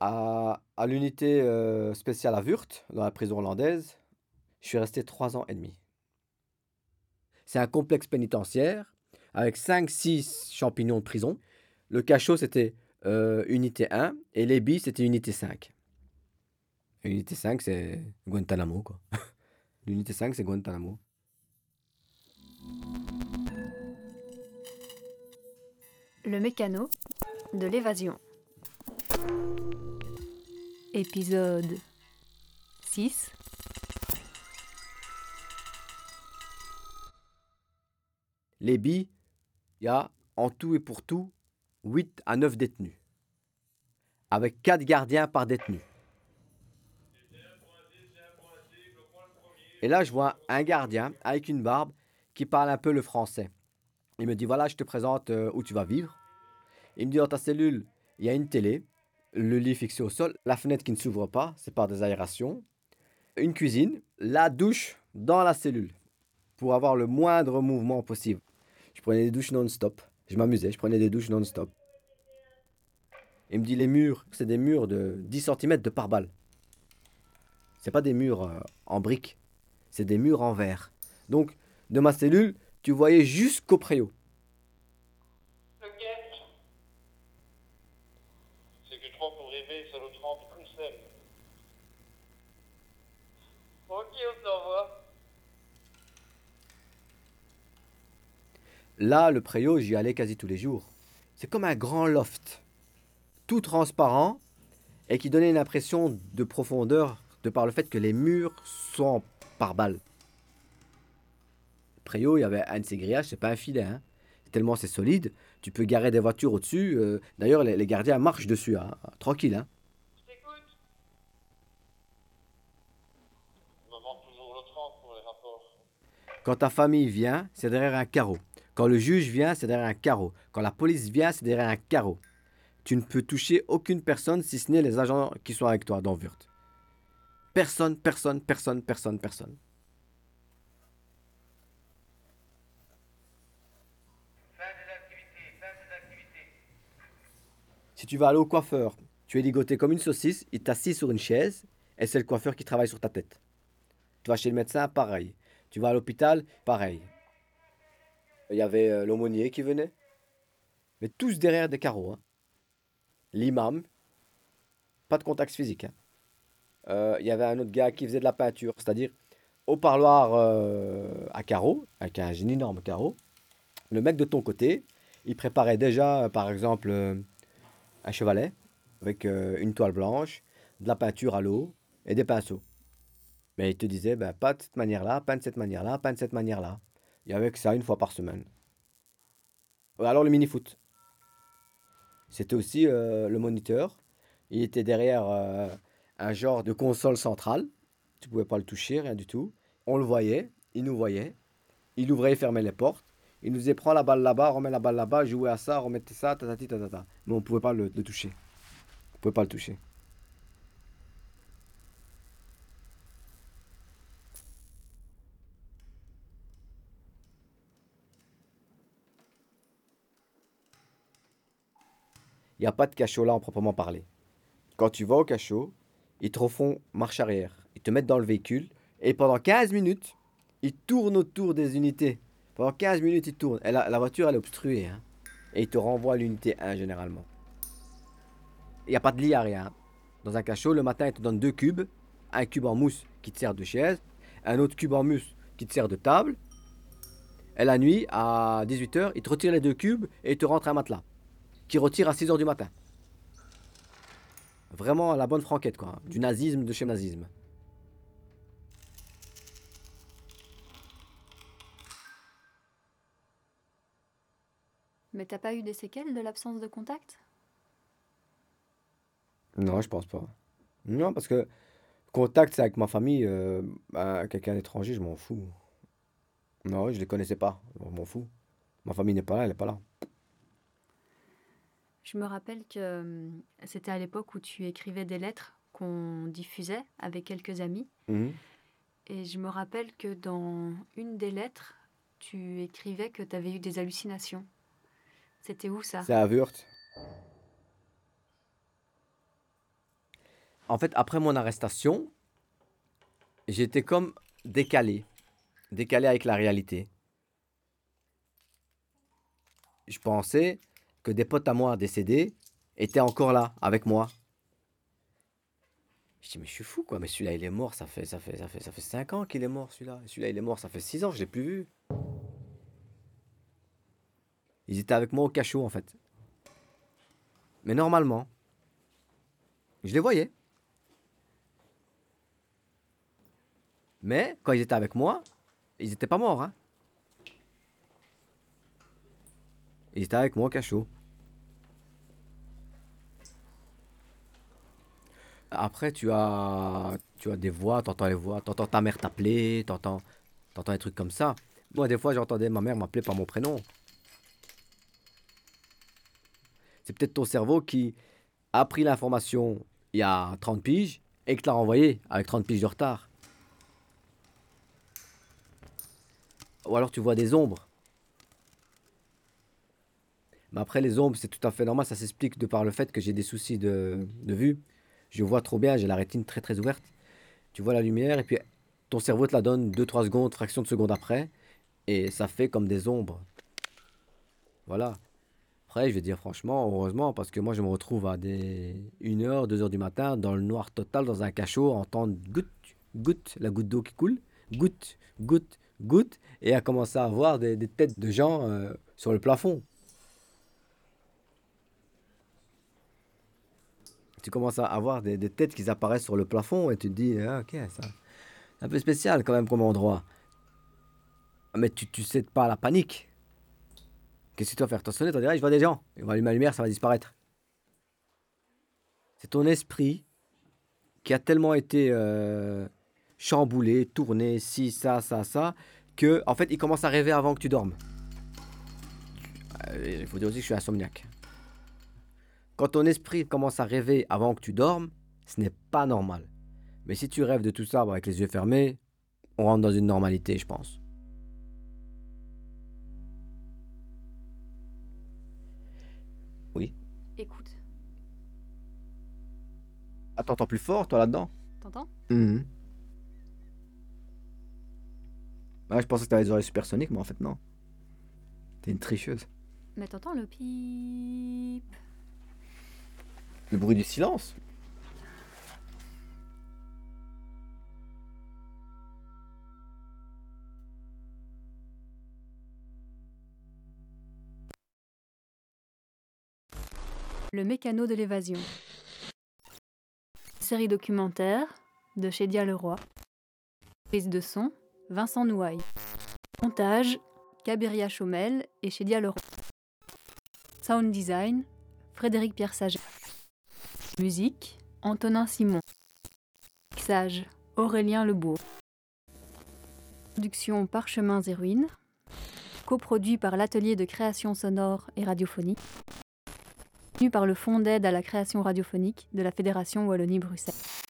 À, l'unité euh, spéciale à Wurt, dans la prison hollandaise, je suis resté trois ans et demi. C'est un complexe pénitentiaire avec 5-6 champignons de prison. Le cachot, c'était euh, unité 1 et les billes, c'était unité 5. Unité 5, c'est Guantanamo, quoi. L'unité 5, c'est Guantanamo. Le mécano de l'évasion. Épisode 6. Les billes, il y a en tout et pour tout 8 à 9 détenus. Avec 4 gardiens par détenu. Et là, je vois un gardien avec une barbe qui parle un peu le français. Il me dit voilà, je te présente euh, où tu vas vivre. Il me dit dans ta cellule, il y a une télé, le lit fixé au sol, la fenêtre qui ne s'ouvre pas, c'est par des aérations, une cuisine, la douche dans la cellule pour avoir le moindre mouvement possible. Je prenais des douches non-stop. Je m'amusais, je prenais des douches non-stop. Il me dit les murs, c'est des murs de 10 cm de pare-balles. C'est pas des murs euh, en briques, c'est des murs en verre. Donc, de ma cellule, tu voyais jusqu'au préau. C'est que trop pour rêver, ça le trempe comme ça. Ok, on t'envoie. Là, le préau, j'y allais quasi tous les jours. C'est comme un grand loft, tout transparent et qui donnait une impression de profondeur de par le fait que les murs sont par balles. Le préau, il y avait un de ces grillages, c'est pas un filet, hein. tellement c'est solide. Tu peux garer des voitures au-dessus. euh, D'ailleurs, les, les gardiens marchent dessus, hein, tranquille. Hein. Je t'écoute. Il me manque toujours le trempe pour les rapports. Quand ta famille vient, c'est derrière un carreau. Quand le juge vient, c'est derrière un carreau. Quand la police vient, c'est derrière un carreau. Tu ne peux toucher aucune personne si ce n'est les agents qui sont avec toi dans Wurt. Personne, personne, personne, personne, personne. Fin fin. Si tu vas aller au coiffeur, tu es ligoté comme une saucisse, il t'assit sur une chaise et c'est le coiffeur qui travaille sur ta tête. Tu vas chez le médecin, pareil. Tu vas à l'hôpital, pareil. Il y avait euh, l'aumônier qui venait, mais tous derrière des carreaux. hein. L'imam, pas de contact physique. hein. Euh, Il y avait un autre gars qui faisait de la peinture, c'est-à-dire au parloir euh, à carreaux, avec un énorme carreau. Le mec de ton côté, il préparait déjà, par exemple, un chevalet avec une toile blanche, de la peinture à l'eau et des pinceaux. Mais il te disait, ben, pas de cette manière-là, pas de cette manière-là, pas de cette manière-là. Il y avait que ça une fois par semaine. Alors le mini-foot. C'était aussi euh, le moniteur. Il était derrière euh, un genre de console centrale. Tu pouvais pas le toucher, rien du tout. On le voyait, il nous voyait. Il ouvrait et fermait les portes. Il nous disait, prends la balle là-bas, remets la balle là-bas, jouez à ça, remettez ça, tatati, tatata. Mais on pouvait pas le, toucher. On pouvait pas le toucher. Il n'y a pas de cachot là en proprement parler. Quand tu vas au cachot, ils te refont marche arrière. Ils te mettent dans le véhicule et pendant 15 minutes, ils tournent autour des unités. Pendant 15 minutes, ils tournent. Et la, voiture, elle est obstruée. hein. Et ils te renvoient à l'unité 1 généralement. Il n'y a pas de lit à rien. Dans un cachot, le matin, ils te donnent deux cubes. Un cube en mousse qui te sert de chaise. Un autre cube en mousse qui te sert de table. Et la nuit, à 18h, ils te retirent les deux cubes et ils te rentrent un matelas. Qui retire à 6h du matin. Vraiment la bonne franquette, quoi. hein. Du nazisme de chez nazisme. Mais t'as pas eu des séquelles de l'absence de contact? Non, je pense pas. Non, parce que contact, c'est avec ma famille. euh, bah, quelqu'un d'étranger, je m'en fous. Non, je les connaissais pas. Je m'en fous. Ma famille n'est pas là, elle n'est pas là. Je me rappelle que c'était à l'époque où tu écrivais des lettres qu'on diffusait avec quelques amis. Mhm. Et je me rappelle que dans une des lettres, tu écrivais que tu avais eu des hallucinations. C'était où ça? C'est à Wurt. En fait, après mon arrestation, j'étais comme décalé. Décalé avec la réalité. Je pensais que des potes à moi décédés étaient encore là, avec moi. Je dis, mais je suis fou, quoi. Mais celui-là, il est mort, ça fait, ça fait, ça fait, ça fait 5 ans qu'il est mort, celui-là. Celui-là, il est mort, ça fait 6 ans, je l'ai plus vu. Ils étaient avec moi au cachot, en fait. Mais normalement, je les voyais. Mais quand ils étaient avec moi, ils n'étaient pas morts. Hein. Ils étaient avec moi au cachot. Après, tu as, tu as des voix, tu entends les voix, tu ta mère t'appeler, tu entends, des trucs comme ça. Moi, des fois, j'entendais ma mère m'appeler par mon prénom. C'est peut-être ton cerveau qui a pris l'information il y a 30 piges et que te l'a renvoyé avec 30 piges de retard. Ou alors tu vois des ombres. Mais après, les ombres, c'est tout à fait normal. Ça s'explique de par le fait que j'ai des soucis de vue. Je vois trop bien, j'ai la rétine très très ouverte. Tu vois la lumière et puis ton cerveau te la donne 2-3 secondes, fraction de seconde après. Et ça fait comme des ombres. Voilà. Après, je vais dire franchement, heureusement, parce que moi je me retrouve à des 1h, 2h du matin dans le noir total, dans un cachot, entendre goutte, goutte, la goutte d'eau qui coule, goutte, goutte, goutte, et à commencer à voir des, têtes de gens euh, sur le plafond. Tu commences à avoir des, têtes qui apparaissent sur le plafond et tu te dis, ah, ok, ça, c'est un peu spécial quand même comme endroit. Mais tu ne cèdes pas à la panique. Qu'est-ce que tu vas faire? Vas sonner, vas dire, ah, je vois des gens. On va allumer la lumière, ça va disparaître. C'est ton esprit qui a tellement été euh, chamboulé, tourné, si, ça, ça, ça, que en fait, il commence à rêver avant que tu dormes. Euh, Il faut dire aussi que je suis insomniaque. Quand ton esprit commence à rêver avant que tu dormes, ce n'est pas normal. Mais si tu rêves de tout ça avec les yeux fermés, on rentre dans une normalité, je pense. Oui. Écoute, Ah, t'entends plus fort, toi, là-dedans? T'entends? Mhm. Ouais, je pensais que t'avais des oreilles supersoniques, mais en fait, non. T'es une tricheuse. Mais t'entends le pip? Le bruit du silence Le mécano de l'évasion. Série documentaire de Chédia Leroy. Prise de son Vincent Nouaille. Montage Cabiria Chaumel et Chédia Leroy. Sound design Frédéric Pierre Saget. Musique Antonin Simon. Mixage Aurélien Lebourg. Production Parchemins et Ruines. Coproduit par l'Atelier de création sonore et radiophonique. Tenu par le Fonds d'aide à la création radiophonique de la Fédération Wallonie-Bruxelles.